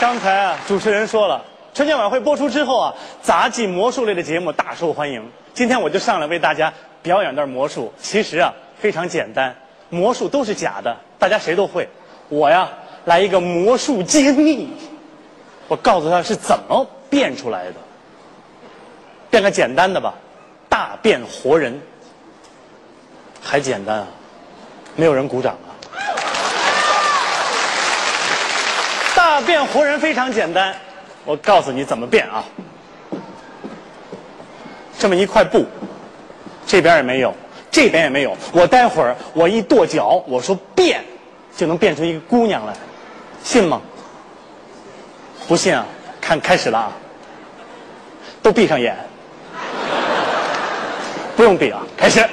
刚才啊，主持人说了，春节晚会播出之后啊，杂技魔术类的节目大受欢迎。今天我就上来为大家表演段魔术。其实啊，非常简单，魔术都是假的，大家谁都会。我呀，来一个魔术揭秘，我告诉他是怎么变出来的。变个简单的吧，大变活人，还简单啊，没有人鼓掌啊。变活人非常简单，我告诉你怎么变啊。这么一块布，这边也没有，这边也没有。我待会儿我一跺脚，我说变，就能变出一个姑娘来，信吗？不信啊？看开始了啊！都闭上眼，不用闭啊，开始，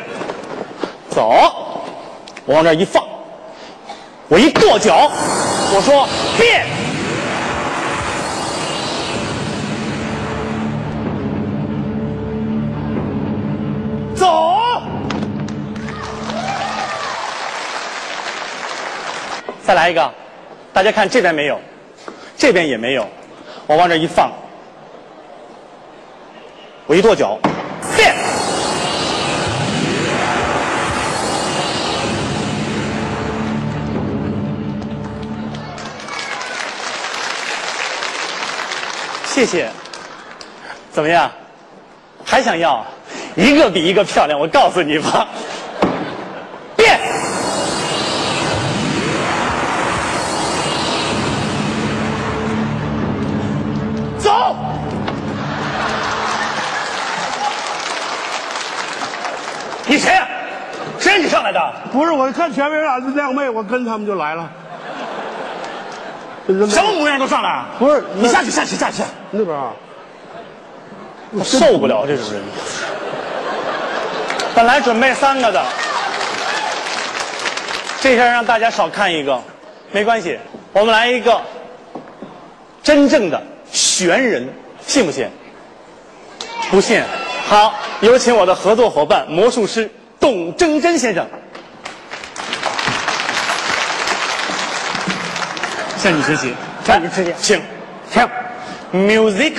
走，我往这一放，我一跺脚，我说变。再来一个，大家看这边没有，这边也没有，我往这一放，我一跺脚，变，谢谢，怎么样？还想要？一个比一个漂亮，我告诉你吧，不是，我看前面俩靓妹，我跟他们就来了。什么模样都上来？不是你下去，下去，下去，那边啊？我受不了这种人。本来准备三个的，这下让大家少看一个，没关系，我们来一个真正的玄人，信不信？不信。好，有请我的合作伙伴魔术师董铮珍先生，向你学习，向你学习。请。请 music。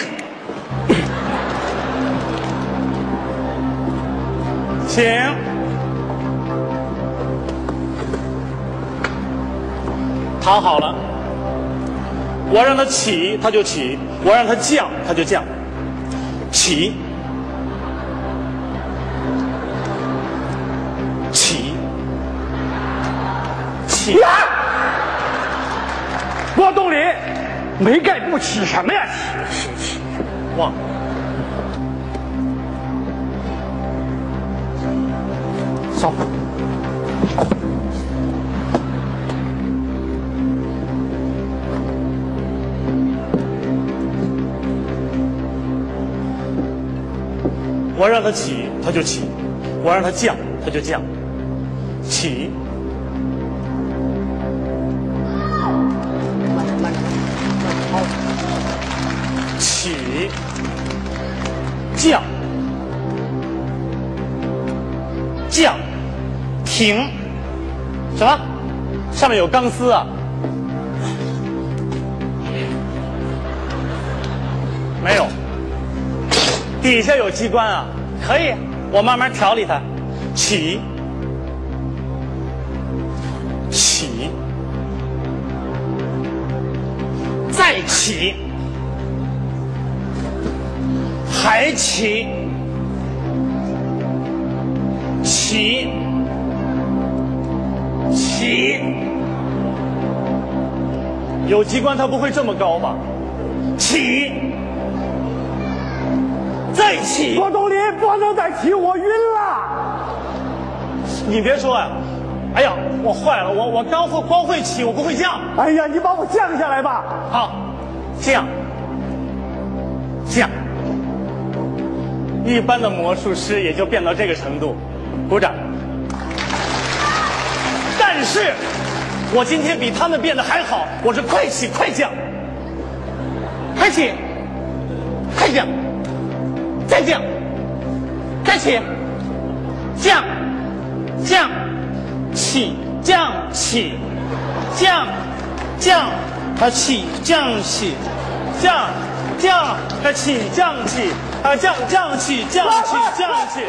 请，躺好了。我让他起，他就起；我让他降，他就降。起，起，起！郭冬临，没盖不起什么呀？起起起！忘了。走。我让他起，他就起；我让他降，他就降。起，降，停。什么？上面有钢丝啊？没有。底下有机关啊？可以，我慢慢调理它。起，起，再起，还起，起，起。有机关它不会这么高吧？起。再起，郭冬临不能再起，我晕了。你别说呀、哎呀，我坏了，我我刚会光会起，我不会降。哎呀，你把我降下来吧。好，降，降。一般的魔术师也就变到这个程度，鼓掌。但是，我今天比他们变得还好，我是快起快降，快起，快降，再降，再起，降，降，起。降起，降。降。啊起降起，降。降。啊起降起。啊降降气降气降气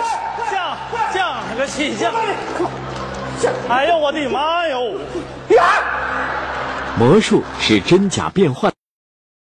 降降个气降。哎呦我的妈哟！魔术是真假变换。